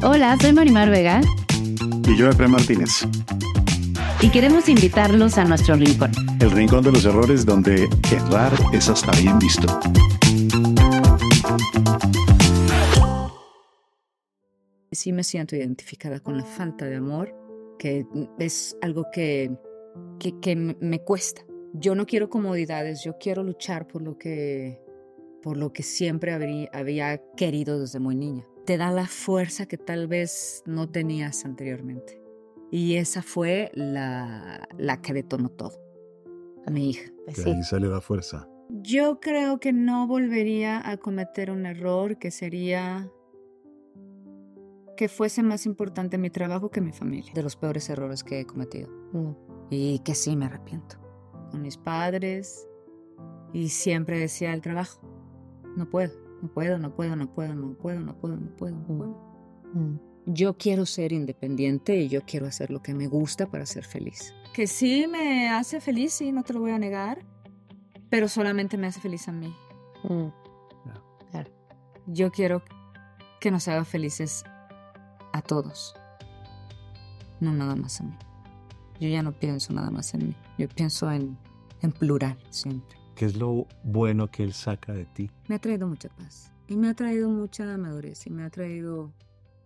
Hola, soy Marimar Vega. Y yo, Efraín Martínez. Y queremos invitarlos a nuestro rincón. El rincón de los errores donde errar es hasta bien visto. Sí me siento identificada con la falta de amor, que es algo que, que, que me cuesta. Yo no quiero comodidades, yo quiero luchar por lo que, por lo que siempre habría, había querido desde muy niña. Te da la fuerza que tal vez no tenías anteriormente. Y esa fue la, la que detonó todo. A mi hija. Que ahí sale la fuerza. Yo creo que no volvería a cometer un error que sería que fuese más importante mi trabajo que mi familia. De los peores errores que he cometido. Mm. Y que sí me arrepiento. Con mis padres. Y siempre decía el trabajo. No puedo, no puedo, no puedo, no puedo, no puedo, no puedo, no puedo, no puedo. Mm. Yo quiero ser independiente y yo quiero hacer lo que me gusta para ser feliz. Que sí me hace feliz, sí, no te lo voy a negar. Pero solamente me hace feliz a mí. Mm. Claro. Yo quiero que nos haga felices a todos. No nada más a mí. Yo ya no pienso nada más en mí. Yo pienso en, en plural siempre. ¿Qué es lo bueno que él saca de ti? Me ha traído mucha paz. Y me ha traído mucha madurez. Y me ha traído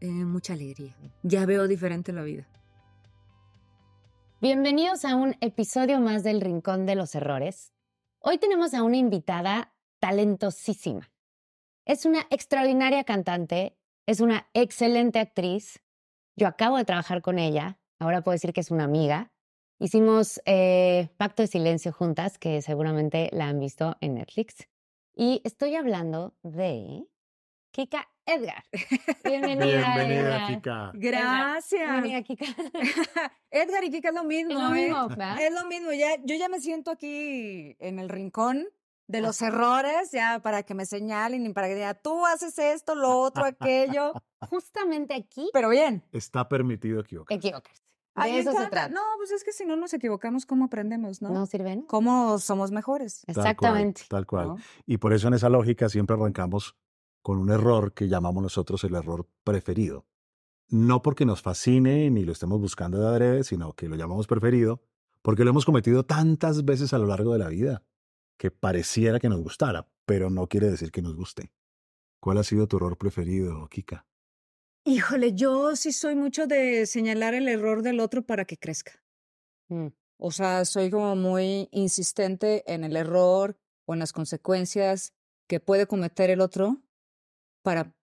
eh, mucha alegría. Ya veo diferente la vida. Bienvenidos a un episodio más del Rincón de los Errores. Hoy tenemos a una invitada talentosísima. Es una extraordinaria cantante, es una excelente actriz. Yo acabo de trabajar con ella, ahora puedo decir que es una amiga. Hicimos eh, Pacto de Silencio juntas, que seguramente la han visto en Netflix. Y estoy hablando de Kika Edgar. Bienvenida. Bienvenida, Edgar. Kika. Gracias. Bienvenida, Kika. Edgar y Kika es lo mismo. Es lo ¿eh? Es lo mismo. Ya, yo ya me siento aquí en el rincón de los errores, ya para que me señalen y para que digan, tú haces esto, lo otro, aquello. Justamente aquí Pero bien. Está permitido equivocar. equivocarse. Ay, De me eso se encanta. trata. No, pues es que si no nos equivocamos, ¿cómo aprendemos, no? ¿No sirven? ¿Cómo somos mejores? Tal cual, Exactamente. Tal cual. ¿no? Y por eso en esa lógica siempre arrancamos con un error que llamamos nosotros el error preferido. No porque nos fascine ni lo estemos buscando de adrede, sino que lo llamamos preferido porque lo hemos cometido tantas veces a lo largo de la vida que pareciera que nos gustara, pero no quiere decir que nos guste. ¿Cuál ha sido tu error preferido, Kika? Híjole, yo sí soy mucho de señalar el error del otro para que crezca. Mm. O sea, soy como muy insistente en el error o en las consecuencias que puede cometer el otro para,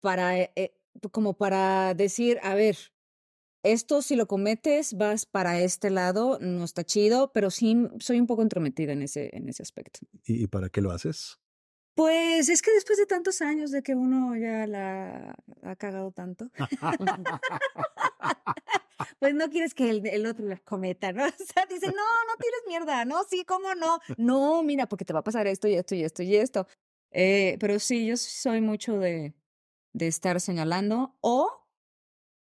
para, eh, eh, como para decir, a ver, esto si lo cometes vas para este lado, no está chido, pero sí soy un poco entrometida en ese, en ese aspecto. ¿Y, y para qué lo haces? Pues es que después de tantos años de que uno ya la ha cagado tanto, pues no quieres que el, el otro la cometa, ¿no? O sea, dice, no, no tienes mierda, no, sí, ¿cómo no? No, mira, porque te va a pasar esto y esto y esto y esto. Eh, pero sí, yo soy mucho de, de estar señalando o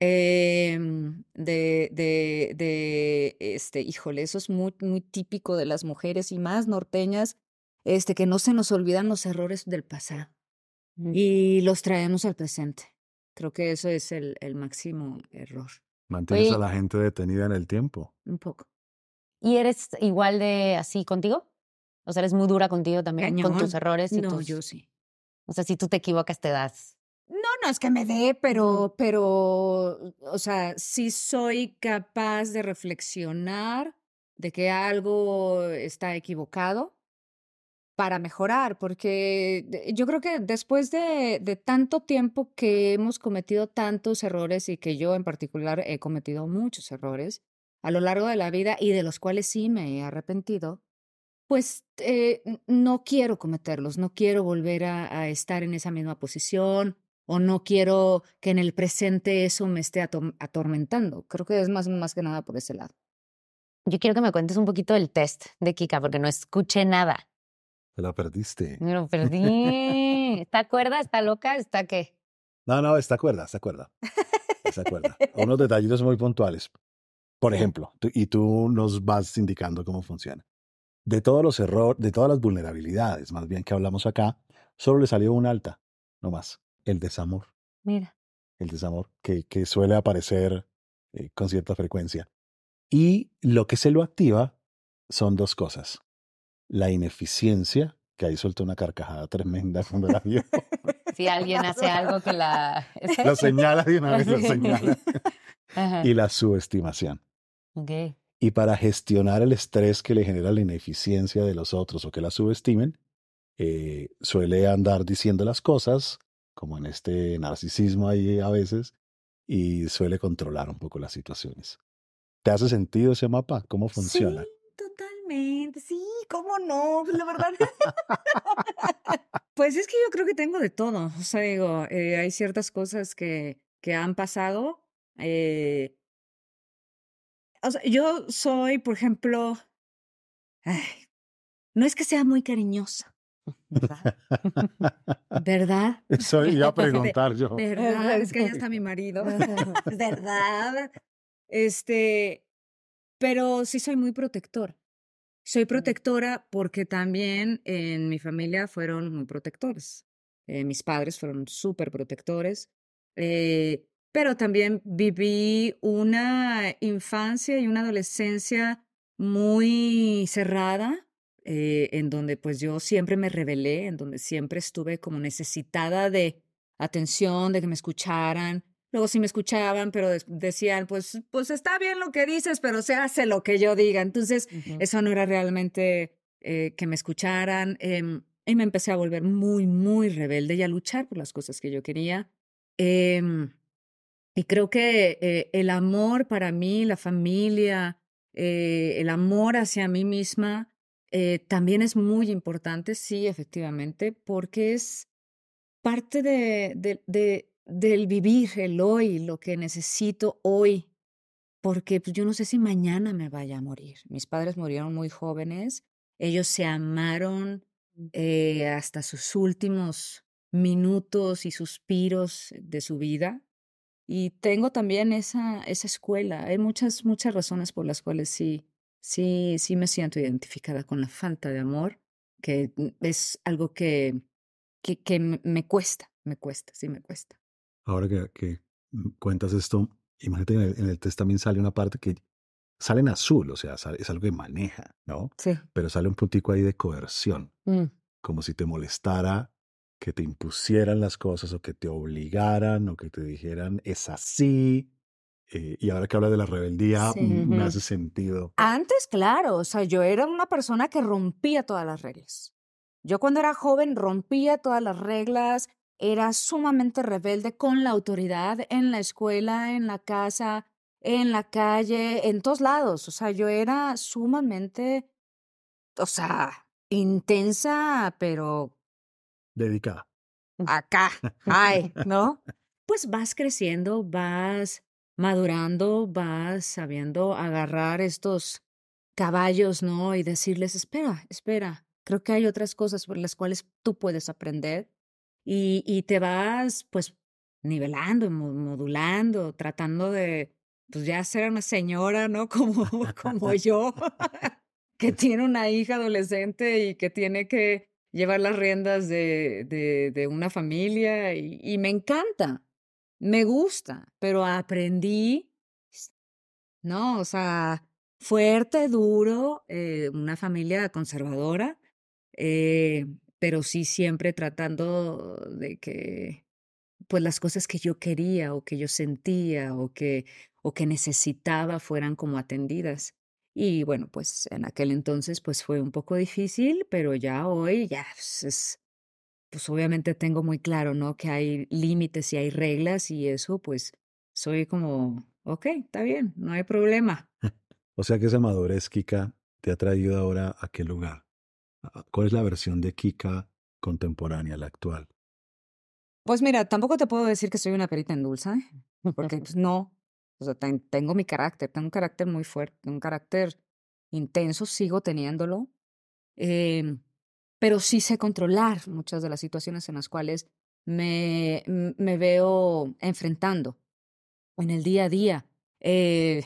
em, de, de, de, este, híjole, eso es muy, muy típico de las mujeres y más norteñas, este, que no se nos olvidan los errores del pasado Mm. y los traemos al presente. Creo que eso es el, el máximo error, Mantienes Oye. a la gente detenida en el tiempo. un poco. ¿Y eres igual de así contigo? O sea, eres muy dura contigo también, con tus Cañón. errores y No, tus... yo sí. O sea, si tú te equivocas, te das. No, no es que me dé, pero, pero, o sea, sí soy capaz de reflexionar de que algo está equivocado para mejorar, porque yo creo que después de, tanto tiempo que hemos cometido tantos errores y que yo en particular he cometido muchos errores a lo largo de la vida y de los cuales sí me he arrepentido, pues eh, no quiero cometerlos, no quiero volver a, estar en esa misma posición o no quiero que en el presente eso me esté atormentando. Creo que es más, más que nada por ese lado. Yo quiero que me cuentes un poquito del test de Kika, porque no escuché nada. Te la perdiste. Me lo perdí. ¿Está cuerda? ¿Está loca? ¿Está qué? No, no, está cuerda, está cuerda. Está cuerda. Unos detallitos muy puntuales. Por ejemplo, tú- y tú nos vas indicando cómo funciona. De todos los errores, de todas las vulnerabilidades, más bien que hablamos acá, solo le salió una alta, no más, el desamor. Mira. el desamor, que, que suele aparecer eh, con cierta frecuencia. Y lo que se lo activa son dos cosas. La ineficiencia, que ahí suelta una carcajada tremenda cuando la vio. Si alguien hace algo que la... lo señala de una vez, lo señala. y la subestimación. Okay. Y para gestionar el estrés que le genera la ineficiencia de los otros o que la subestimen, eh, suele andar diciendo las cosas, como en este narcisismo ahí a veces, y suele controlar un poco las situaciones. ¿Te hace sentido ese mapa? ¿Cómo funciona? Sí, totalmente. Sí, ¿cómo no? La verdad. pues es que yo creo que tengo de todo. O sea, digo, eh, hay ciertas cosas que, que han pasado. Eh, o sea, yo soy, por ejemplo, ay, no es que sea muy cariñosa, ¿verdad? ¿Verdad? Eso iba a preguntar yo. ¿Verdad? Es que ya está mi marido. ¿Verdad? Este, pero sí soy muy protectora. Soy protectora porque también en mi familia fueron muy protectores. Eh, mis padres fueron súper protectores. Eh, pero también viví una infancia y una adolescencia muy cerrada, eh, en donde pues yo siempre me rebelé, en donde siempre estuve como necesitada de atención, de que me escucharan. Luego sí me escuchaban, pero decían, pues, pues está bien lo que dices, pero se hace lo que yo diga. Entonces, eso no era realmente eh, que me escucharan. Em, y me empecé a volver muy, muy rebelde y a luchar por las cosas que yo quería. Em, y creo que eh, el amor para mí, la familia, eh, el amor hacia mí misma, también es muy importante, sí, efectivamente, porque es parte de, de, de, del vivir, el hoy, lo que necesito hoy, porque pues, yo no sé si mañana me vaya a morir. Mis padres murieron muy jóvenes, ellos se amaron hasta sus últimos minutos y suspiros de su vida. Y tengo también esa, esa escuela. Hay muchas, muchas razones por las cuales sí, sí, sí me siento identificada con la falta de amor, que es algo que, que, que me cuesta, me cuesta, sí me cuesta. Ahora que, que cuentas esto, imagínate en el, en el, test también sale una parte que sale en azul, o sea, sale, es algo que maneja, ¿no? Sí. Pero sale un puntico ahí de coerción, mm. como si te molestara que te impusieran las cosas o que te obligaran o que te dijeran es así. Eh, y ahora que habla de la rebeldía, Sí. me hace sentido. Antes, claro, o sea, yo era una persona que rompía todas las reglas. Yo cuando era joven rompía todas las reglas, era sumamente rebelde con la autoridad en la escuela, en la casa, en la calle, en todos lados. O sea, yo era sumamente, o sea, intensa, pero Dedicada. acá, ay, ¿no? Pues vas creciendo, vas madurando, vas sabiendo agarrar estos caballos, ¿no? Y decirles, espera, espera, creo que hay otras cosas por las cuales tú puedes aprender y, y te vas, pues, nivelando, mo- modulando, tratando de, pues, ya ser una señora, ¿no? Como, como yo, que tiene una hija adolescente y que tiene que llevar las riendas de, de, de una familia y, y me encanta, me gusta, pero aprendí, no, o sea, fuerte, duro, eh, una familia conservadora, eh, pero sí siempre tratando de que, pues las cosas que yo quería o que yo sentía o que, o que necesitaba fueran como atendidas. Y bueno, pues en aquel entonces pues fue un poco difícil, pero ya hoy ya pues, es, pues obviamente tengo muy claro, ¿no? Que hay límites y hay reglas y eso pues soy como, ok, está bien, no hay problema. O sea que esa madurez, Kika, te ha traído ahora a qué lugar? ¿A- ¿Cuál es la versión de Kika contemporánea, la actual? Pues mira, tampoco te puedo decir que soy una perita en dulce, ¿eh? porque pues no, o sea, ten- tengo mi carácter, tengo un carácter muy fuerte, un carácter intenso, sigo teniéndolo, em, pero sí sé controlar muchas de las situaciones en las cuales me, me veo enfrentando en el día a día. Eh,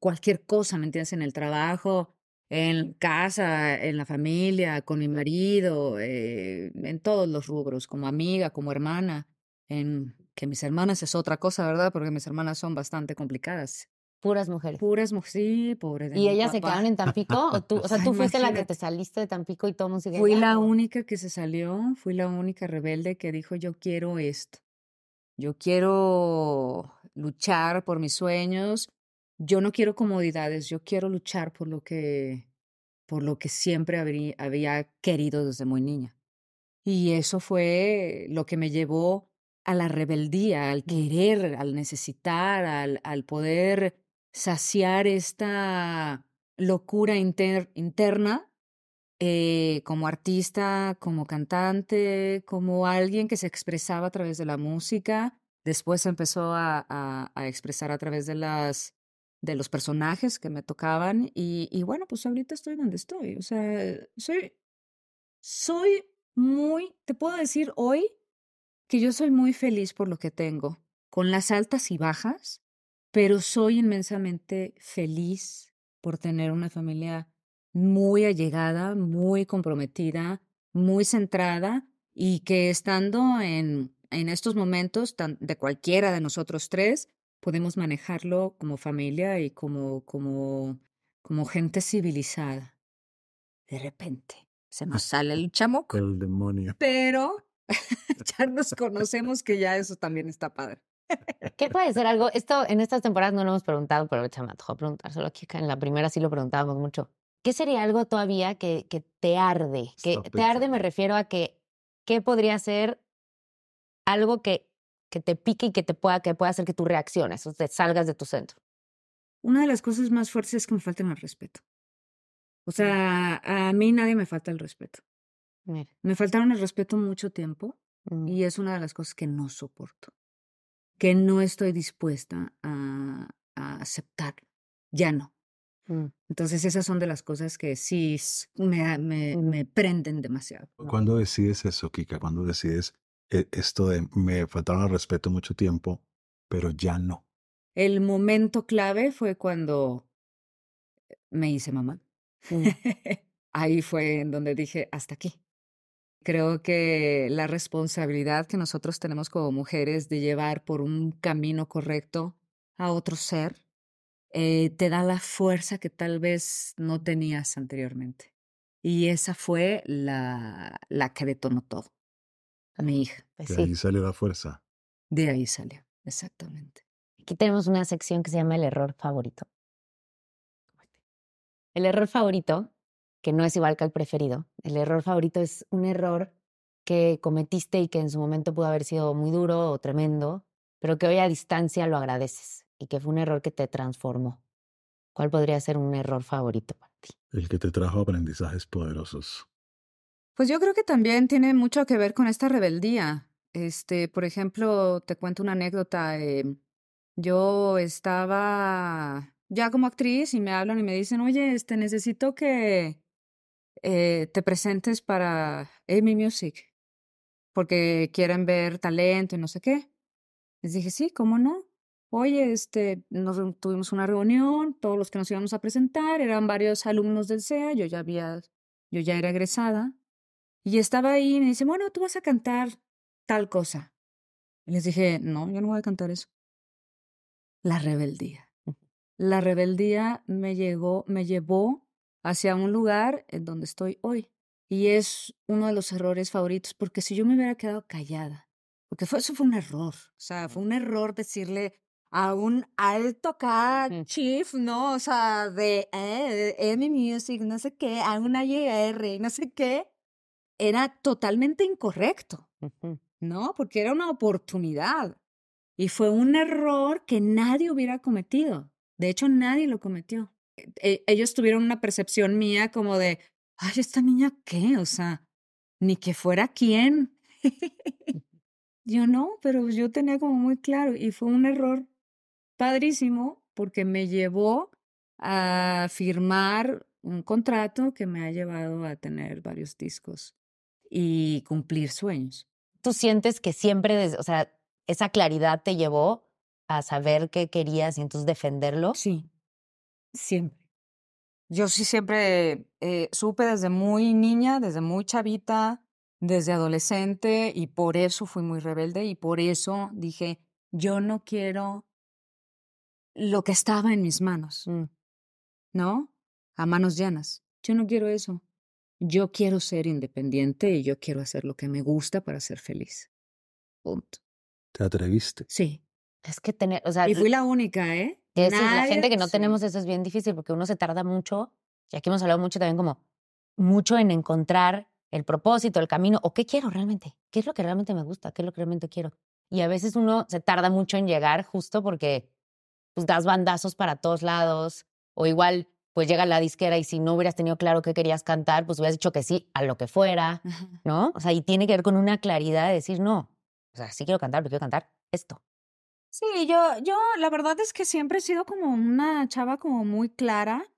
cualquier cosa, ¿me entiendes? En el trabajo, en casa, en la familia, con mi marido, eh, en todos los rubros, como amiga, como hermana, en que mis hermanas es otra cosa, ¿verdad? Porque mis hermanas son bastante complicadas. Puras mujeres. Puras mujeres, sí, pobre de ¿Y ellas se papá. quedaron en Tampico? ¿O, tú, o sea, tú fuiste la que te saliste de Tampico y todo mundo sigue Fui allá, la única que se salió, fui la única rebelde que dijo yo quiero esto. Yo quiero luchar por mis sueños. Yo no quiero comodidades, yo quiero luchar por lo que por lo que siempre había querido desde muy niña. Y eso fue lo que me llevó a la rebeldía, al querer, al necesitar, al, al poder saciar esta locura inter- interna eh, como artista, como cantante, como alguien que se expresaba a través de la música. Después empezó a, a- a expresar a través de las de los personajes que me tocaban y, bueno, pues ahorita estoy donde estoy. O sea, soy, soy muy, te puedo decir hoy que yo soy muy feliz por lo que tengo, con las altas y bajas, pero soy inmensamente feliz por tener una familia muy allegada, muy comprometida, muy centrada y que estando en, en estos momentos tan- de cualquiera de nosotros tres, podemos manejarlo como familia y como, como, como gente civilizada. De repente se nos sale el chamuco, El demonio. pero ya nos conocemos que ya eso también está padre. ¿Qué puede ser algo? Esto en estas temporadas no lo hemos preguntado, pero ahorita me antojó preguntárselo aquí. acá En la primera sí lo preguntábamos mucho. ¿Qué sería algo todavía que, que te arde? Que te arde me refiero a que ¿qué podría ser algo que, que te pique y que te pueda, que pueda hacer que tú reacciones o te salgas de tu centro? Una de las cosas más fuertes es que me falten el respeto. O sea, a mí nadie me falta el respeto. Mira, Me faltaron el respeto mucho tiempo mm, y es una de las cosas que no soporto, que no estoy dispuesta a, a aceptar. Ya no. mm. Entonces esas son de las cosas que sí me, me, me prenden demasiado. ¿Cuándo decides eso, Kika? ¿Cuándo decides esto de me faltaron al respeto mucho tiempo, pero ya no? El momento clave fue cuando me hice mamá. Mm. Ahí fue en donde dije, hasta aquí. Creo que la responsabilidad que nosotros tenemos como mujeres de llevar por un camino correcto a otro ser eh, te da la fuerza que tal vez no tenías anteriormente. Y esa fue la, la que detonó todo. A mi hija. Pues De sí. ahí sale la fuerza. De ahí salió, exactamente. Aquí tenemos una sección que se llama el error favorito. El error favorito, que no es igual que el preferido, el error favorito es un error que cometiste y que en su momento pudo haber sido muy duro o tremendo, pero que hoy a distancia lo agradeces y que fue un error que te transformó. ¿Cuál podría ser un error favorito para ti? El que te trajo aprendizajes poderosos. Pues yo creo que también tiene mucho que ver con esta rebeldía. Este, por ejemplo, te cuento una anécdota. eh, yo estaba ya como actriz y me hablan y me dicen, oye, este, necesito que eh, te presentes para Amy Music porque quieren ver talento y no sé qué. Les dije, sí, ¿cómo no? Oye, este, nos tuvimos una reunión, todos los que nos íbamos a presentar, eran varios alumnos del CEA, yo ya había, yo ya era egresada, y estaba ahí y me dice, bueno, tú vas a cantar tal cosa. Y les dije, no, yo no voy a cantar eso. La rebeldía. La rebeldía me llegó, me llevó hacia un lugar en donde estoy hoy. Y es uno de los errores favoritos, porque si yo me hubiera quedado callada, porque fue, eso fue un error, o sea, fue un error decirle a un alto acá chief, ¿no? O sea, de, eh, de Music, no sé qué, a una YR, no sé qué, era totalmente incorrecto. ¿no? Porque era una oportunidad. Y fue un error que nadie hubiera cometido. De hecho, nadie lo cometió. E- ellos tuvieron una percepción mía como de, ay, esta niña qué, o sea, ni que fuera quién. yo no, pero yo tenía como muy claro y fue un error padrísimo porque me llevó a firmar un contrato que me ha llevado a tener varios discos y cumplir sueños. ¿Tú sientes que siempre, o sea, esa claridad te llevó a saber qué querías y entonces defenderlo? Sí, siempre. Yo sí siempre eh, supe desde muy niña, desde muy chavita, desde adolescente y por eso fui muy rebelde y por eso dije, yo no quiero lo que estaba en mis manos, Mm. ¿no? A manos llenas. Yo no quiero eso. Yo quiero ser independiente y yo quiero hacer lo que me gusta para ser feliz. Punto. Te atreviste. Sí. Es que tener, o sea, Y fui la única, ¿eh? es la Nadie- gente que no sí. tenemos eso es bien difícil porque uno se tarda mucho, y aquí hemos hablado mucho también como mucho en encontrar el propósito, el camino, o qué quiero realmente, qué es lo que realmente me gusta, qué es lo que realmente quiero. Y a veces uno se tarda mucho en llegar justo porque pues das bandazos para todos lados, o igual pues llega la disquera y si no hubieras tenido claro qué querías cantar, pues hubieras dicho que sí a lo que fuera. ¿no? O sea, y tiene que ver con una claridad de decir, no, o sea, sí quiero cantar, pero quiero cantar esto. Sí, yo, yo la verdad es que siempre he sido como una chava como muy clara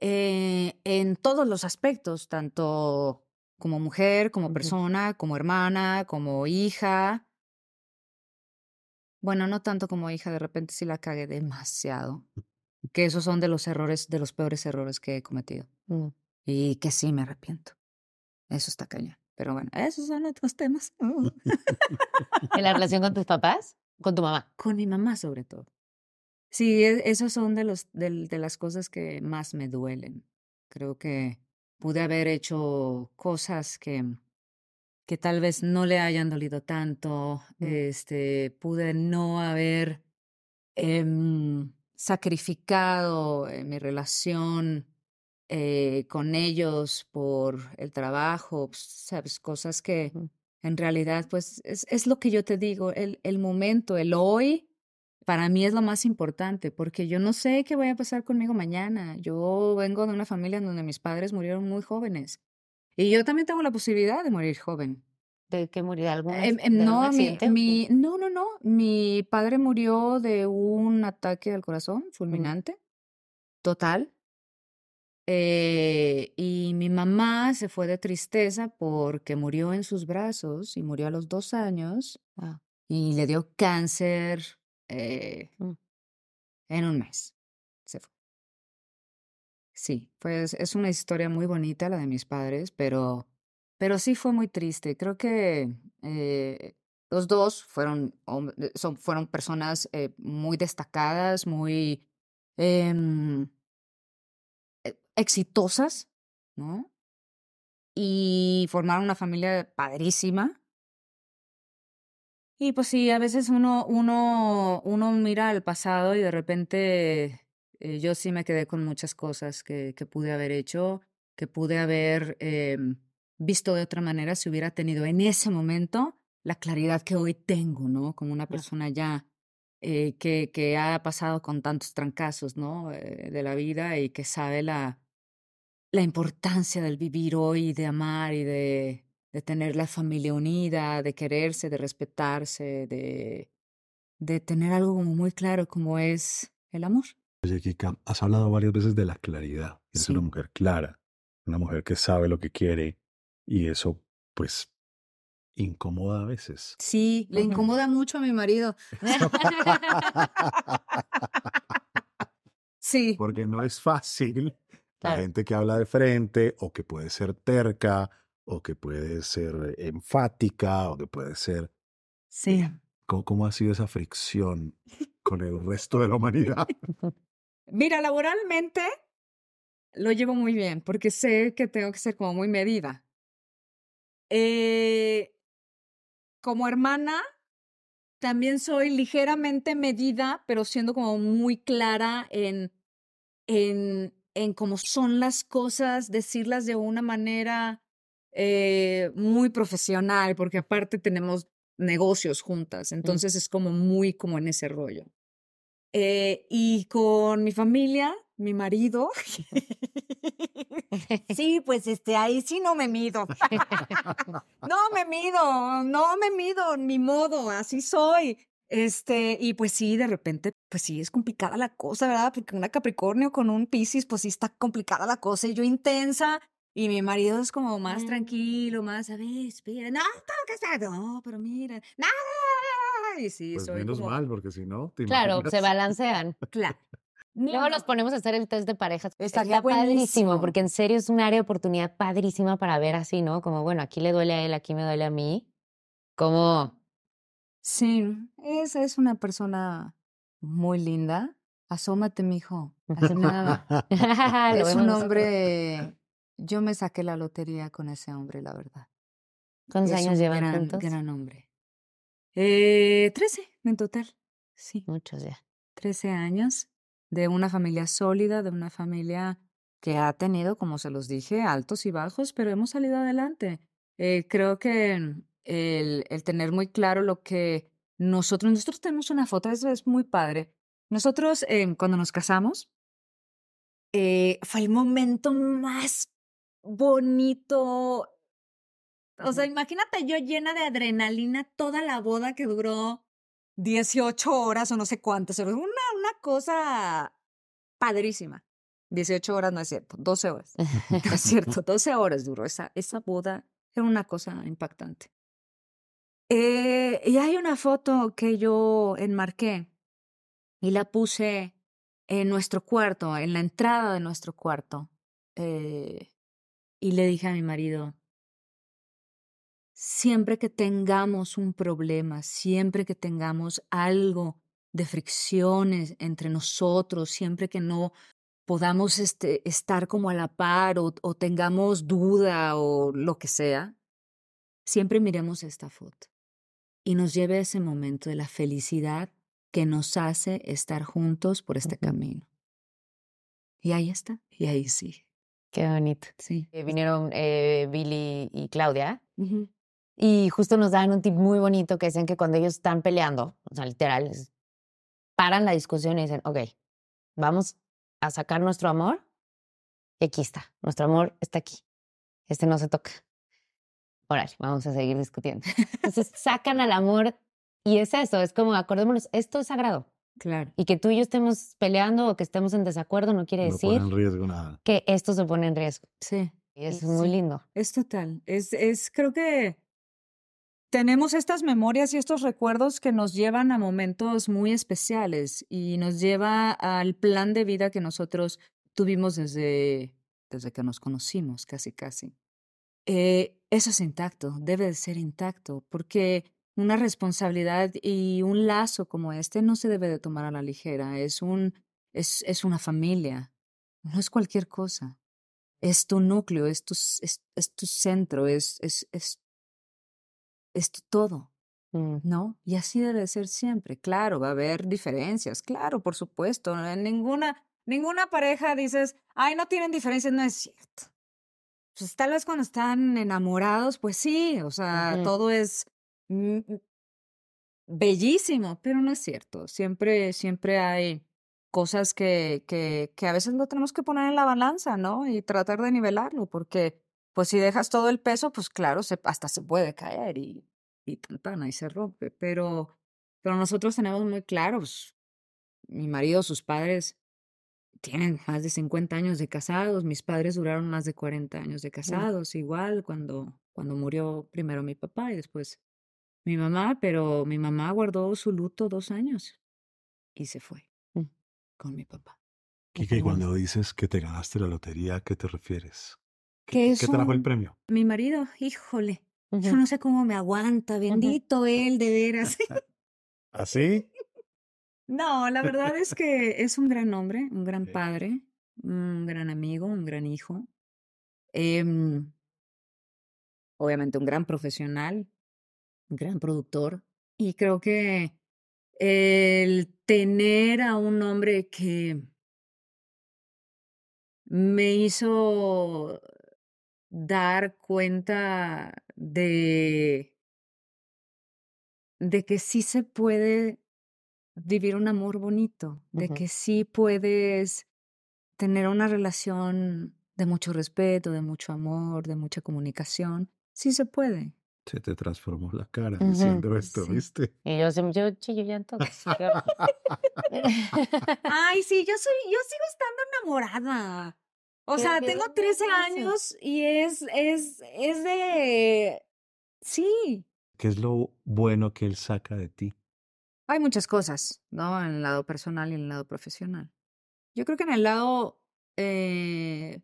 eh, en todos los aspectos, tanto como mujer, como persona, como hermana, como hija. Bueno, no tanto como hija, de repente sí la cagué demasiado. Que esos son de los errores, de los peores errores que he cometido. Mm. Y que sí me arrepiento. Eso está cañón. Pero bueno, esos son otros temas. ¿En la relación con tus papás? Con tu mamá. Con mi mamá, sobre todo. Sí, e- esos son de, los, de las cosas que más me duelen. Creo que pude haber hecho cosas que, que tal vez no le hayan dolido tanto. Mm. Este, pude no haber em, sacrificado eh, mi relación eh, con ellos por el trabajo, pues, sabes, cosas que en realidad, pues es, es lo que yo te digo, el, el momento, el hoy, para mí es lo más importante, porque yo no sé qué vaya a pasar conmigo mañana. Yo vengo de una familia en donde mis padres murieron muy jóvenes. Y yo también tengo la posibilidad de morir joven. ¿De qué murió? ¿De algún algún no, mi, no, no, no. Mi padre murió de un ataque al corazón fulminante, total. Eh, y mi mamá se fue de tristeza porque murió en sus brazos y murió a los dos años y le dio cáncer eh, Mm. en un mes. Se fue. Sí, pues es una historia muy bonita la de mis padres, pero, pero sí fue muy triste. Creo que eh, los dos fueron, eh, son, fueron personas eh, muy destacadas, muy em, eh, exitosas, ¿no? Y formaron una familia padrísima. Y pues sí, a veces uno, uno, uno mira al pasado y de repente yo sí me quedé con muchas cosas que, que pude haber hecho, que pude haber em, visto de otra manera si hubiera tenido en ese momento la claridad que hoy tengo, ¿no? Como una persona ya eh, que, que ha pasado con tantos trancazos, ¿no? Eh, de la vida y que sabe la, la importancia del vivir hoy, de amar y de, de tener la familia unida, de quererse, de respetarse, de, de tener algo como muy claro como es el amor. Oye, Kika, has hablado varias veces de la claridad. Sí. una mujer clara, una mujer que sabe lo que quiere y eso, pues, incomoda a veces. Sí, le incomoda mucho a mi marido. Sí, Porque no es fácil. La gente que habla de frente o que puede ser terca o que puede ser enfática o que puede ser... sí. ¿Cómo, cómo ha sido esa fricción con el resto de la humanidad? Mira, laboralmente lo llevo muy bien porque sé que tengo que ser como muy medida. Eh, como hermana, también soy ligeramente medida, pero siendo como muy clara en, en, en cómo son las cosas, decirlas de una manera eh, muy profesional, porque aparte tenemos negocios juntas, entonces es como muy como en ese rollo. Eh, y con mi familia, mi marido. sí, pues este, ahí sí no me mido. no me mido, no me mido, ni modo, así soy. Este, y pues sí, de repente, pues sí, es complicada la cosa, ¿verdad? Porque una Capricornio con un Piscis, pues sí está complicada la cosa. Y yo intensa, y mi marido es como más Mm. tranquilo, más, a ver, espera, no, tengo que estar, no, pero mira, nada. Y sí, Pues soy menos como, mal, porque si no, te Claro, imaginas? se balancean. Claro. Luego los ponemos a hacer el test de parejas. Estaría Está padrísimo, buenísimo. porque en serio es un área de oportunidad padrísima para ver así, ¿no? Como, bueno, aquí le duele a él, aquí me duele a mí. Como, Sí, esa es una persona muy linda. Asómate, mijo. Hace nada. Es un hombre. Yo me saqué la lotería con ese hombre, la verdad. ¿Cuántos es años llevan gran, juntos? gran hombre. Eh, 13 en total. Sí, Muchos ya. 13 años de una familia sólida, de una familia que ha tenido, como se los dije, altos y bajos, pero hemos salido adelante. Eh, creo que el, el tener muy claro lo que nosotros, nosotros tenemos una foto, eso es muy padre. Nosotros, eh, cuando nos casamos, eh, fue el momento más bonito. O sea, imagínate yo llena de adrenalina toda la boda que duró 18 horas o no sé cuántas. Una, una cosa padrísima. 18 horas no es cierto, 12 horas. No es cierto, 12 horas duró esa, esa boda. Era una cosa impactante. Eh, y hay una foto que yo enmarqué y la puse en nuestro cuarto, en la entrada de nuestro cuarto. Eh, y le dije a mi marido, siempre que tengamos un problema, siempre que tengamos algo de fricciones entre nosotros, siempre que no podamos este, estar como a la par o, o tengamos duda o lo que sea, siempre miremos esta foto y nos lleve a ese momento de la felicidad que nos hace estar juntos por este camino. Y ahí está, y ahí sigue. Qué bonito. Sí. Eh, vinieron eh, Billy y Claudia y justo nos daban un tip muy bonito que dicen que cuando ellos están peleando, o sea, literal, paran la discusión y dicen, ok, vamos a sacar nuestro amor y aquí está, nuestro amor está aquí, este no se toca. Órale, vamos a seguir discutiendo. Entonces sacan al amor y es eso, es como acordémonos, esto es sagrado Claro. y que tú y yo estemos peleando o que estemos en desacuerdo no quiere No pone decir en riesgo nada. que esto se pone en riesgo. Sí. Y es Sí, muy lindo. Es total. Es, es, creo que tenemos estas memorias y estos recuerdos que nos llevan a momentos muy especiales y nos lleva al plan de vida que nosotros tuvimos desde, desde que nos conocimos, casi, casi. Eh, eso es intacto, debe de ser intacto, porque una responsabilidad y un lazo como este no se debe de tomar a la ligera. Es un, es, es una familia, no es cualquier cosa es tu núcleo, es tu, es, es tu centro, es, es, es tu todo, Mm. ¿no? Y así debe ser siempre. Claro, va a haber diferencias, claro, por supuesto. En ninguna, ninguna pareja dices, ay, no tienen diferencias, no es cierto. Pues tal vez cuando están enamorados, pues sí, o sea, todo es mm, mm, bellísimo, pero no es cierto. Siempre, siempre hay cosas que, que, que a veces lo tenemos que poner en la balanza, ¿no? Y tratar de nivelarlo, porque pues si dejas todo el peso, pues claro, se, hasta se puede caer y, y tan, tan, ahí se rompe. Pero, pero nosotros tenemos muy claros, mi marido, sus padres tienen más de 50 años de casados, mis padres duraron más de 40 años de casados, igual cuando, cuando murió primero mi papá y después mi mamá, pero mi mamá guardó su luto dos años y se fue Mm. con mi papá. Kike, cuando dices que te ganaste la lotería, ¿a qué te refieres? Que ¿Qué, es qué trajo el premio? Mi marido, híjole, yo no sé cómo me aguanta, bendito él, de veras. ¿Así? No, la verdad es que es un gran hombre, un gran padre, un gran amigo, un gran hijo. Em, obviamente un gran profesional, un gran productor. Y creo que el tener a un hombre que me hizo dar cuenta de, de que sí se puede vivir un amor bonito, de que sí puedes tener una relación de mucho respeto, de mucho amor, de mucha comunicación. Sí se puede. Se te transformó la cara diciendo esto, Sí. ¿viste? Y yo, siempre- yo chillo ya en todo. Qué horror. Ay, sí, yo soy, yo sigo estando enamorada. O sea, tengo 13 hermoso. años y es, es, es de, sí. ¿Qué es lo bueno que él saca de ti? Hay muchas cosas, ¿no? En el lado personal y en el lado profesional. Yo creo que en el lado eh,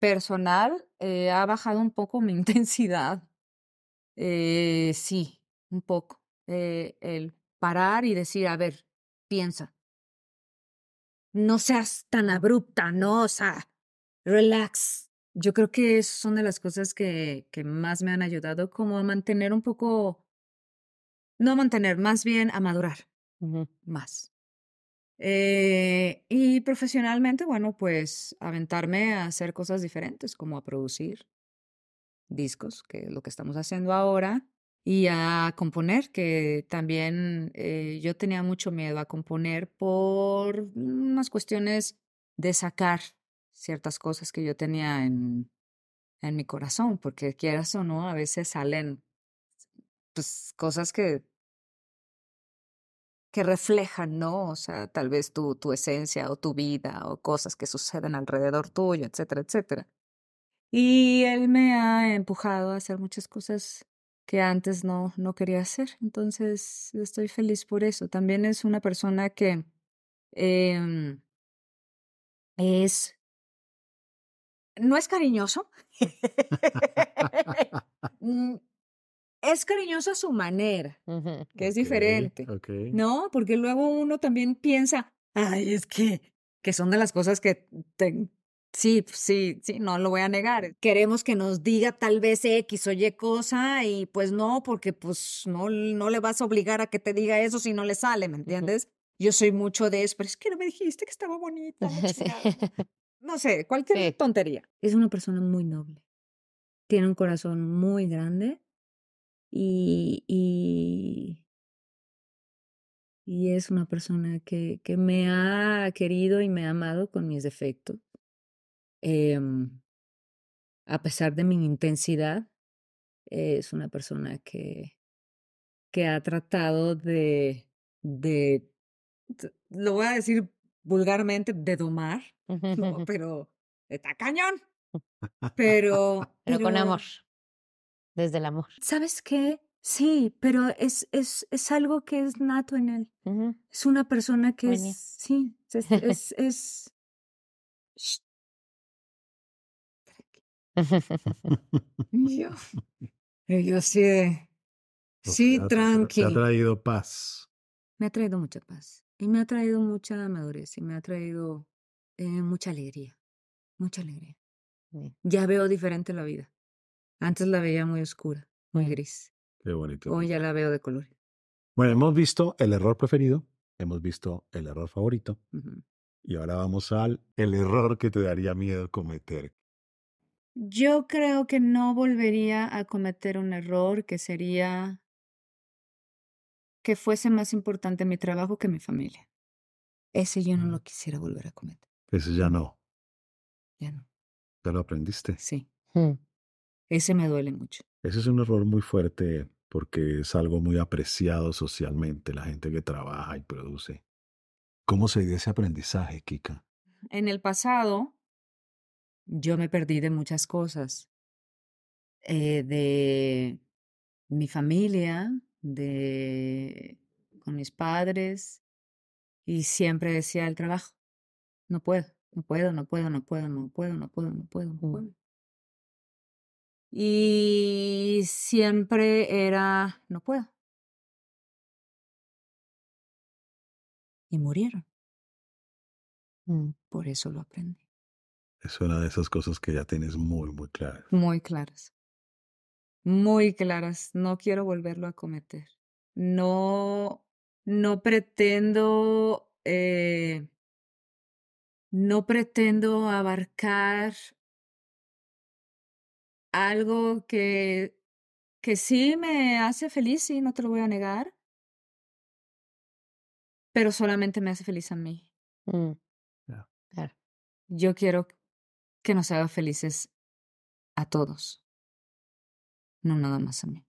personal eh, ha bajado un poco mi intensidad. Eh, sí, un poco. Eh, el parar y decir, a ver, piensa. No seas tan abrupta, ¿no? O sea, relax. Yo creo que son de las cosas que, que más me han ayudado como a mantener un poco, no a mantener, más bien a madurar más. Eh, y profesionalmente, bueno, pues aventarme a hacer cosas diferentes, como a producir discos, que es lo que estamos haciendo ahora, y a componer, que también eh, yo tenía mucho miedo a componer por unas cuestiones de sacar ciertas cosas que yo tenía en, en mi corazón, porque quieras o no, a veces salen pues cosas que que reflejan, ¿no? O sea, tal vez tu, tu esencia o tu vida o cosas que suceden alrededor tuyo, etcétera, etcétera. Y él me ha empujado a hacer muchas cosas que antes no, no quería hacer. Entonces, estoy feliz por eso. También es una persona que em, es... No es cariñoso. Mm, es cariñoso a su manera que es diferente. ¿no? Porque luego uno también piensa, ay, es que, que son de las cosas que te- sí, pues sí, sí, no lo voy a negar. Queremos que nos diga tal vez X o Y cosa y pues no, porque pues no, no le vas a obligar a que te diga eso si no le sale, ¿me entiendes? Yo soy mucho de eso, pero es que no me dijiste que estaba bonita. Sí. chingada". No sé, cualquier Sí. tontería. Es una persona muy noble. Tiene un corazón muy grande y, y, y es una persona que, que me ha querido y me ha amado con mis defectos. Em, a pesar de mi intensidad, es una persona que, que ha tratado de, de, lo voy a decir vulgarmente, de domar, ¿no? pero está cañón. Pero, Pero con amor. Desde el amor. ¿Sabes qué? Sí, pero es, es, es algo que es nato en él. Es una persona que es, sí, es, es, es- yo, yo sí sí, te- tranqui. Te ha traído paz. Me ha traído mucha paz y me ha traído mucha madurez y me ha traído eh, mucha alegría, mucha alegría. Ya veo diferente la vida. Antes la veía muy oscura, muy gris. Qué bonito. Hoy ya la veo de color. Bueno, hemos visto el error preferido, hemos visto el error favorito y ahora vamos al el error que te daría miedo cometer. Yo creo que no volvería a cometer un error que sería que fuese más importante mi trabajo que mi familia. Ese yo no Mm. lo quisiera volver a cometer. Ese ya no, Ya no. ya lo aprendiste. Sí, Mm. ese me duele mucho. Ese es un error muy fuerte porque es algo muy apreciado socialmente, la gente que trabaja y produce. ¿Cómo se dio ese aprendizaje, Kika? En el pasado, yo me perdí de muchas cosas. eh, de mi familia, de con mis padres, y siempre decía el trabajo. No puedo, no puedo, no puedo, no puedo, no puedo, no puedo, no puedo, no puedo. Y siempre era, no puedo. Y murieron. Mm. Por eso lo aprendí. Es una de esas cosas que ya tienes muy, muy claras. Muy claras. Muy claras. No quiero volverlo a cometer. No, no pretendo, eh, no pretendo abarcar algo que, que sí me hace feliz, sí, no te lo voy a negar, pero solamente me hace feliz a mí. Mm. Claro. Yo quiero que nos haga felices a todos, no nada más a mí.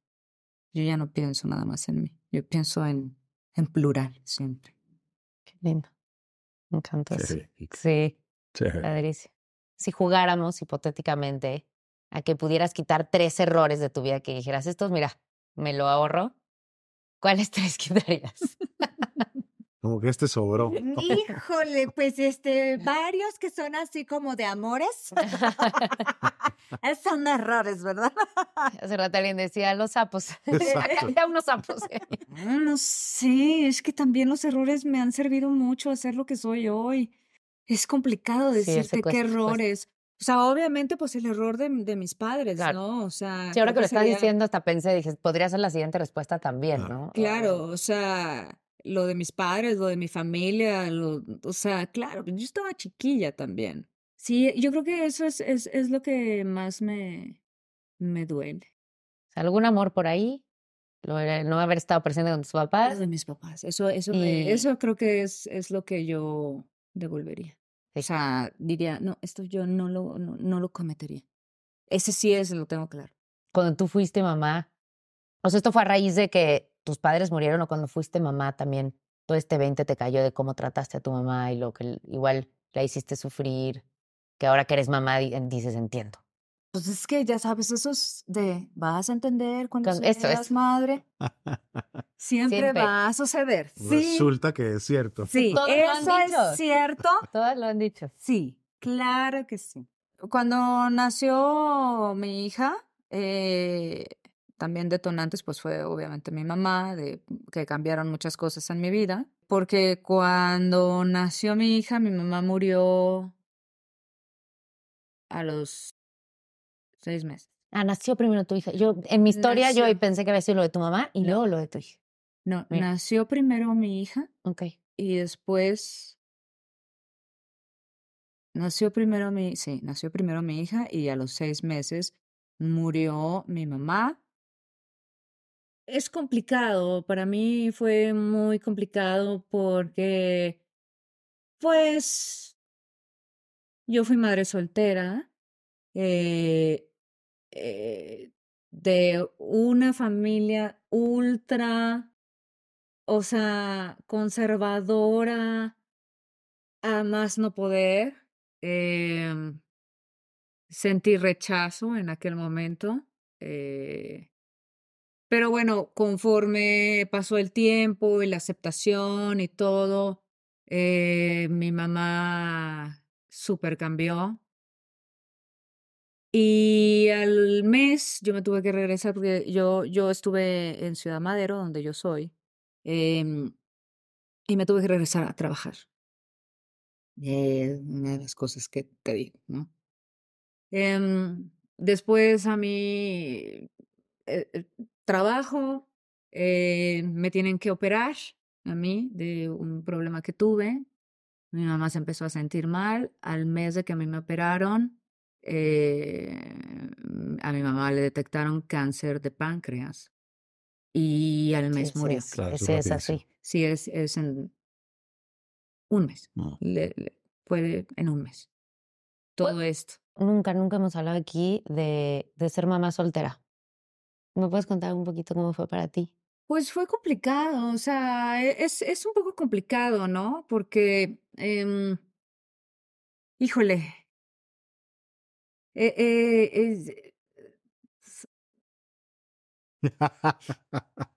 Yo ya no pienso nada más en mí, yo pienso en, en plural siempre. Qué lindo. Me encantó eso. Sí. Sí, padrísimo. Si jugáramos hipotéticamente a que pudieras quitar tres errores de tu vida que dijeras, estos, mira, me lo ahorro, ¿cuáles tres quitarías? Como que este sobró. Híjole, pues este, varios que son así como de amores. Esos son errores, ¿verdad? Hace rato alguien decía los sapos. Exacto. Había unos sapos. Ah, No sé, es que también los errores me han servido mucho a ser lo que soy hoy. Es complicado Sí, decirte qué cuesta, cuesta. errores. O sea, obviamente, pues el error de, de mis padres, Claro. ¿no? O sea, Sí, ahora que lo estás sería- diciendo, hasta pensé, dije, podría ser la siguiente respuesta también, Claro. ¿no? Claro, o sea, lo de mis padres, lo de mi familia, lo, o sea, claro, yo estaba chiquilla también. Sí, yo creo que eso es, es, es lo que más me, me duele. ¿Algún amor por ahí? Lo no haber estado presente con tus papás. Lo de mis papás. Eso, eso, me- Y- eso creo que es, es lo que yo devolvería. O sea, diría, no, esto yo no lo, no, no lo cometería. Ese sí es, lo tengo claro. Cuando tú fuiste mamá, o sea, esto fue a raíz de que tus padres murieron o cuando fuiste mamá también, todo este 20 te cayó de cómo trataste a tu mamá y lo que igual la hiciste sufrir, que ahora que eres mamá di- dices, entiendo. Pues es que ya sabes, eso es de, vas a entender cuando Con- eso, seas eso. madre. Siempre, Siempre. va a suceder. Sí, Resulta que es cierto. sí, Todos lo han eso dicho. es cierto. Todas lo han dicho. Sí, claro que sí. Cuando nació mi hija, eh, también detonantes, pues fue obviamente mi mamá, de, que cambiaron muchas cosas en mi vida, porque cuando nació mi hija, mi mamá murió a los seis meses. Ah, nació primero tu hija. Yo, en mi historia, yo Nació. pensé que había sido lo de tu mamá y No. luego lo de tu hija. No, Mira. nació primero mi hija Ok. y después nació primero mi, sí, nació primero mi hija y a los seis meses murió mi mamá. Es complicado, para mí fue muy complicado porque, pues, yo fui madre soltera eh, eh, de una familia ultra, o sea, conservadora, a más no poder. em, sentí rechazo en aquel momento. eh, pero bueno, conforme pasó el tiempo y la aceptación y todo, eh, mi mamá super cambió. Y al mes yo me tuve que regresar porque yo, yo estuve en Ciudad Madero, donde yo soy, em, y me tuve que regresar a trabajar. Eh, una de las cosas que te digo, ¿no? Em, después a mí eh, eh, trabajo, eh, me tienen que operar a mí de un problema que tuve. Mi mamá se empezó a sentir mal. Al mes de que a mí me operaron, eh, a mi mamá le detectaron cáncer de páncreas y al mes Sí, murió. sí, es- Claro, ese es así. Sí, es, es en un mes. Mm. Le- le- fue en un mes. Todo esto. Nunca, nunca hemos hablado aquí de, de ser mamá soltera. ¿Me puedes contar un poquito cómo fue para ti? Pues fue complicado, o sea, e- es, es un poco complicado, ¿no? Porque, em, híjole, eh, eh, es-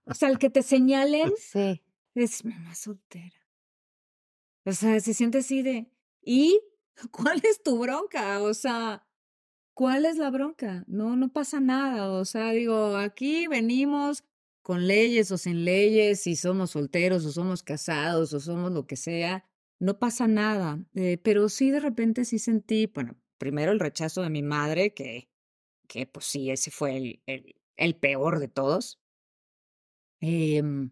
o sea, el que te señalen Sí. es mamá soltera. O sea, se siente así de, ¿y cuál es tu bronca? O sea, ¿cuál es la bronca? No, no pasa nada. O sea, digo, aquí venimos con leyes o sin leyes, si somos solteros o somos casados o somos lo que sea, no pasa nada. Eh, pero sí, de repente sí sentí, bueno, primero el rechazo de mi madre, que, que pues sí, ese fue el, el, peor de todos. Em,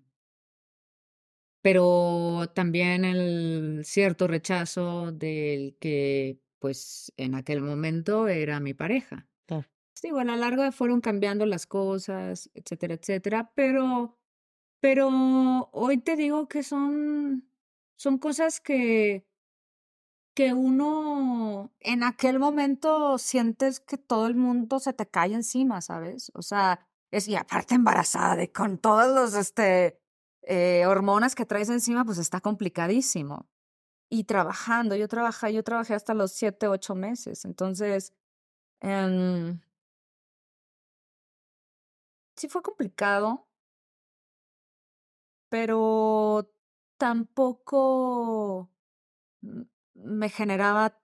pero también el cierto rechazo del que, pues, en aquel momento era mi pareja. Claro. Digo, a la larga fueron cambiando las cosas, etcétera, etcétera, pero, pero hoy te digo que son, son cosas que, que uno en aquel momento sientes que todo el mundo se te cae encima, ¿sabes? O sea, es, y aparte embarazada de con todos los, este, eh, hormonas que traes encima, pues está complicadísimo. Y trabajando, yo trabajé, yo trabajé hasta los siete, ocho meses, entonces, em, sí fue complicado, pero tampoco me generaba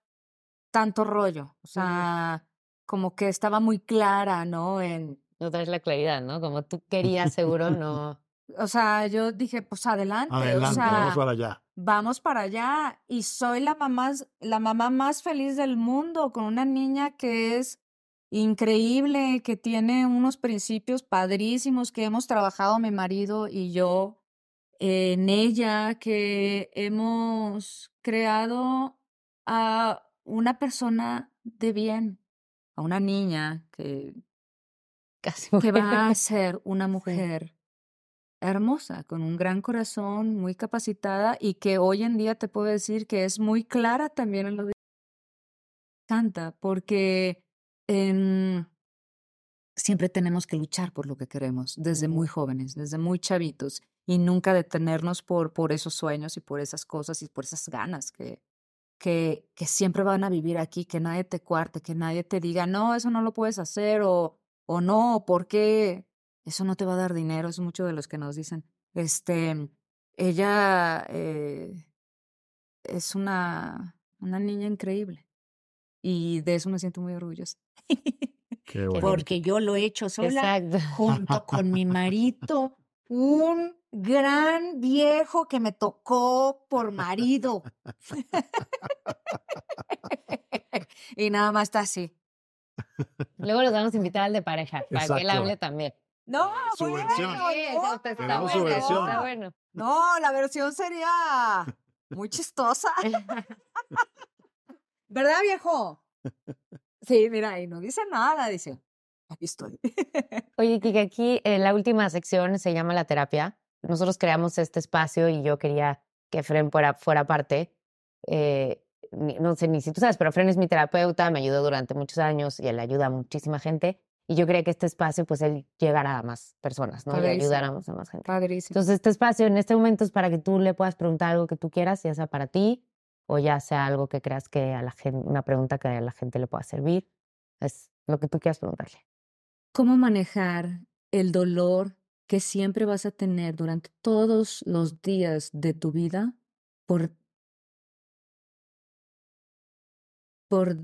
tanto rollo. O sea, como que estaba muy clara, ¿no? En... No traes la claridad, ¿no? Como tú querías, seguro no. O sea, yo dije, pues adelante. Adelante, vamos para allá. Vamos para allá. Y soy la mamá, la mamá más feliz del mundo, con una niña que es increíble, que tiene unos principios padrísimos que hemos trabajado mi marido y yo en ella, que hemos creado a una persona de bien, a una niña que, Casi que va a ser una mujer hermosa, con un gran corazón, muy capacitada y que hoy en día te puedo decir que es muy clara también en lo que canta, porque em, siempre tenemos que luchar por lo que queremos, desde muy jóvenes, desde muy chavitos, y nunca detenernos por, por esos sueños y por esas cosas y por esas ganas que, que, que siempre van a vivir aquí, que nadie te cuarte, que nadie te diga, no, eso no lo puedes hacer o, o no, ¿por qué? Eso no te va a dar dinero, es mucho de los que nos dicen. Este, ella eh, es una, una niña increíble y de eso me siento muy orgullosa. Qué bueno. Porque yo lo he hecho sola Exacto. junto con mi marido, un gran viejo que me tocó por marido. y nada más está así. Luego los vamos a invitar al de pareja, para que él hable también. No, Su bueno, versión. no, Sí, esa está Tenemos su bueno, versión. está bueno. no, la versión sería muy chistosa. ¿Verdad, viejo? Sí, mira, y no dice nada, dice, aquí estoy. Oye, Kike, aquí eh, la última sección se llama la terapia. Nosotros creamos este espacio y yo quería que Fren fuera, fuera parte. Eh, no sé ni si tú sabes, pero Fren es mi terapeuta, me ayudó durante muchos años y él ayuda a muchísima gente. Y yo quería que este espacio, pues él llegara a más personas, ¿no? Y Padrísimo. ayudáramos a más gente. Padrísimo. Entonces, este espacio en este momento es para que tú le puedas preguntar algo que tú quieras, ya sea para ti o ya sea algo que creas que a la gente, una pregunta que a la gente le pueda servir. Es lo que tú quieras preguntarle. ¿Cómo manejar el dolor que siempre vas a tener durante todos los días de tu vida por, por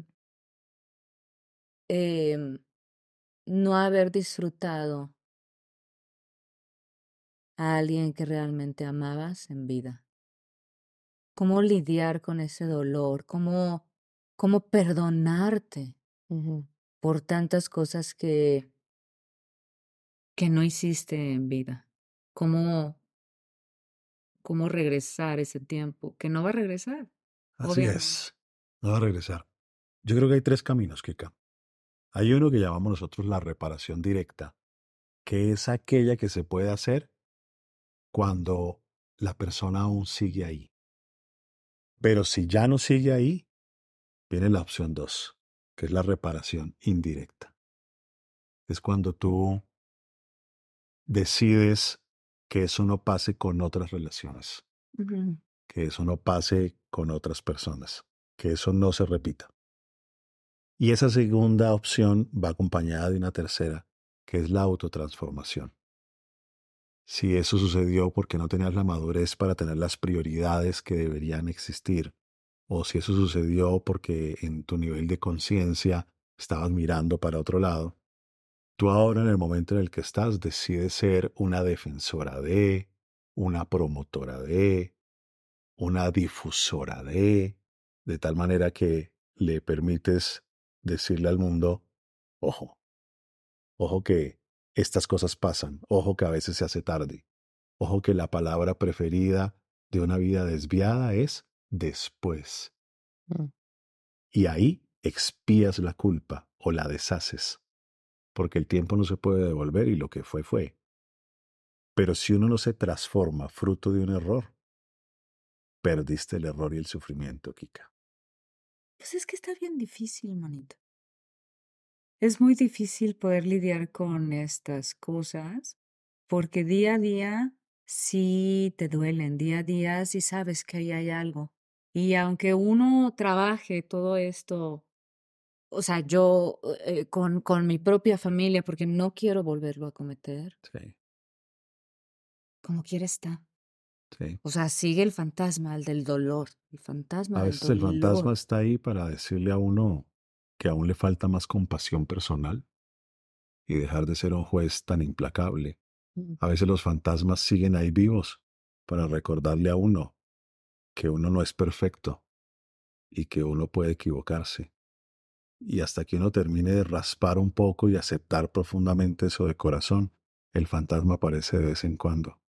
em, no haber disfrutado a alguien que realmente amabas en vida? ¿Cómo lidiar con ese dolor? ¿Cómo, cómo perdonarte? Por tantas cosas que, que no hiciste en vida. ¿Cómo, cómo regresar ese tiempo que no va a regresar? Así Obviamente. es. No va a regresar. Yo creo que hay tres caminos, Kika. Hay uno que llamamos nosotros la reparación directa, que es aquella que se puede hacer cuando la persona aún sigue ahí. Pero si ya no sigue ahí, viene la opción dos, que es la reparación indirecta. Es cuando tú decides que eso no pase con otras relaciones que eso no pase con otras personas, que eso no se repita. Y esa segunda opción va acompañada de una tercera, que es la autotransformación. Si eso sucedió porque no tenías la madurez para tener las prioridades que deberían existir, o si eso sucedió porque en tu nivel de conciencia estabas mirando para otro lado, tú ahora en el momento en el que estás decides ser una defensora de, una promotora de, una difusora de, de tal manera que le permites decirle al mundo, ojo, ojo que estas cosas pasan, ojo que a veces se hace tarde, ojo que la palabra preferida de una vida desviada es después. Mm. Y ahí expías la culpa o la deshaces, porque el tiempo no se puede devolver y lo que fue fue. Pero si uno no se transforma fruto de un error, perdiste el error y el sufrimiento, Kika. Pues es que está bien difícil, manito. Es muy difícil poder lidiar con estas cosas porque día a día sí te duelen, día a día sí sabes que ahí hay algo. Y aunque uno trabaje todo esto, o sea, yo eh, con, con mi propia familia, porque no quiero volverlo a cometer, Sí. como quiera está. Sí. O sea, sigue el fantasma, el del dolor. El fantasma A del veces el dolor. fantasma está ahí para decirle a uno que aún le falta más compasión personal y dejar de ser un juez tan implacable. Mm. A veces los fantasmas siguen ahí vivos para recordarle a uno que uno no es perfecto y que uno puede equivocarse. Y hasta que uno termine de raspar un poco y aceptar profundamente eso de corazón, el fantasma aparece de vez en cuando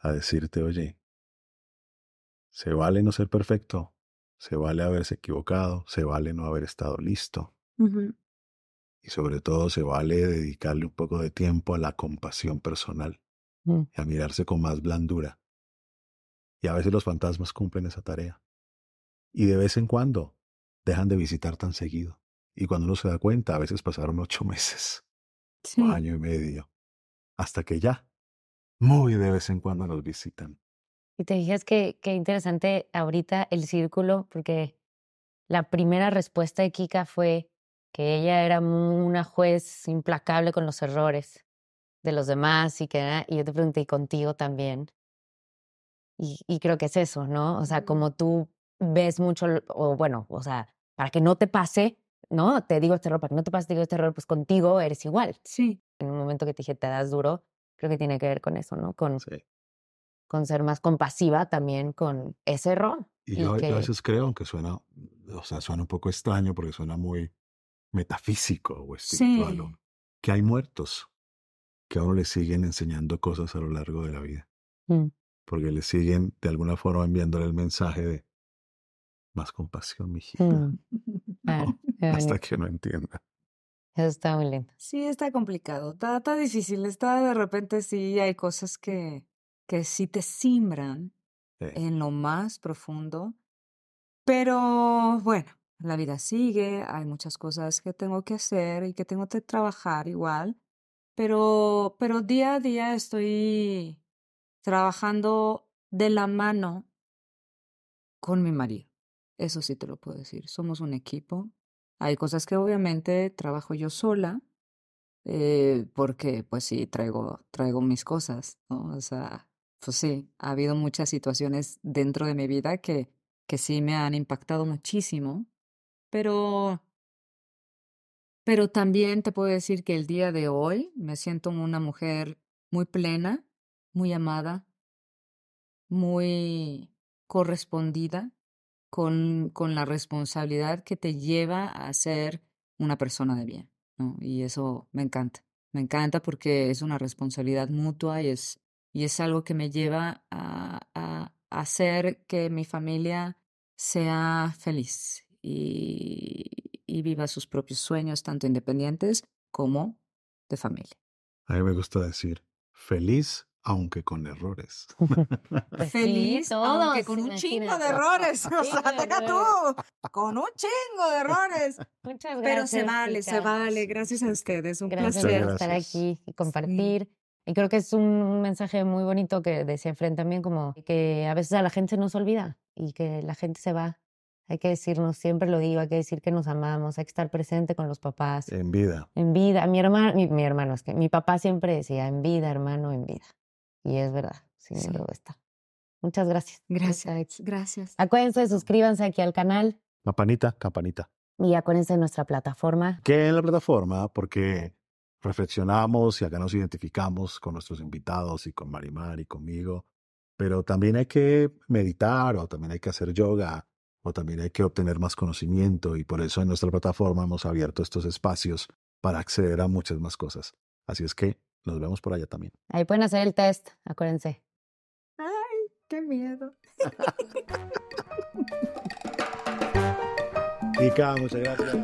a decirte, oye, se vale no ser perfecto, se vale haberse equivocado, se vale no haber estado listo y sobre todo se vale dedicarle un poco de tiempo a la compasión personal Mm. y a mirarse con más blandura. Y a veces los fantasmas cumplen esa tarea. Y de vez en cuando dejan de visitar tan seguido. Y cuando uno se da cuenta, a veces pasaron ocho meses Sí. o año y medio, hasta que ya, muy de vez en cuando nos visitan. Y te fijas que qué interesante ahorita el círculo, porque la primera respuesta de Kika fue que ella era una juez implacable con los errores de los demás y que era- y yo te pregunté, ¿y contigo también? Y, y creo que es eso, ¿no? O sea, como tú ves mucho, o bueno, o sea, para que no te pase, ¿no? Te digo este error, para que no te pase, te digo este error, pues contigo eres igual. Sí. En un momento que te dije, te das duro, creo que tiene que ver con eso, ¿no? Con, Sí. con ser más compasiva también con ese error. Y Y yo, yo que- a veces creo, aunque suena, o sea, suena un poco extraño porque suena muy metafísico o espiritual, Sí. que hay muertos que a uno le siguen enseñando cosas a lo largo de la vida, Mm. porque le siguen de alguna forma enviándole el mensaje de más compasión, mijita, Mm. Ah, hasta que no entienda. Eso está muy lindo. Sí, está complicado, está, está difícil, está de repente sí hay cosas que, que sí te simbran Sí. en lo más profundo, pero bueno, la vida sigue, hay muchas cosas que tengo que hacer y que tengo que trabajar igual, pero, pero día a día estoy trabajando de la mano con mi marido. Eso sí te lo puedo decir. Somos un equipo. Hay cosas que obviamente trabajo yo sola, eh, porque pues sí, traigo, traigo mis cosas, ¿no? O sea, pues sí, ha habido muchas situaciones dentro de mi vida que, que sí me han impactado muchísimo, pero, pero también te puedo decir que el día de hoy me siento una mujer muy plena, muy amada, muy correspondida con, con la responsabilidad que te lleva a ser una persona de bien. Y eso me encanta. Me encanta porque es una responsabilidad mutua y es, y es algo que me lleva a, a hacer que mi familia sea feliz y, y viva sus propios sueños, tanto independientes como de familia. A mí me gusta decir, feliz aunque con errores. Pues sí, Feliz, aunque todos, con un chingo imagínate. de errores. O Sí, sea, de deja tú, con un chingo de errores. Muchas gracias. Pero se vale, se Kika. vale. Gracias a ustedes. Un Gracias placer. por estar aquí y compartir. Y creo que es un mensaje muy bonito que decía Fren también, como que a veces a la gente se nos olvida y que la gente se va. Hay que decirnos, siempre lo digo, hay que decir que nos amamos, hay que estar presente con los papás. En vida. En vida, mi hermano, mi, mi hermano, es que mi papá siempre decía, en vida, hermano, en vida. Y es verdad, sí, Sí. luego está. Muchas gracias. Gracias. Gracias. Acuérdense, suscríbanse aquí al canal Campanita, campanita. y acuérdense de nuestra plataforma. que en la plataforma porque reflexionamos y acá nos identificamos con nuestros invitados y con Marimar y conmigo, pero también hay que meditar o también hay que hacer yoga o también hay que obtener más conocimiento y por eso en nuestra plataforma hemos abierto estos espacios para acceder a muchas más cosas. Así es que nos vemos por allá también. Ahí pueden hacer el test, acuérdense. Ay, qué miedo. Kika, muchas gracias.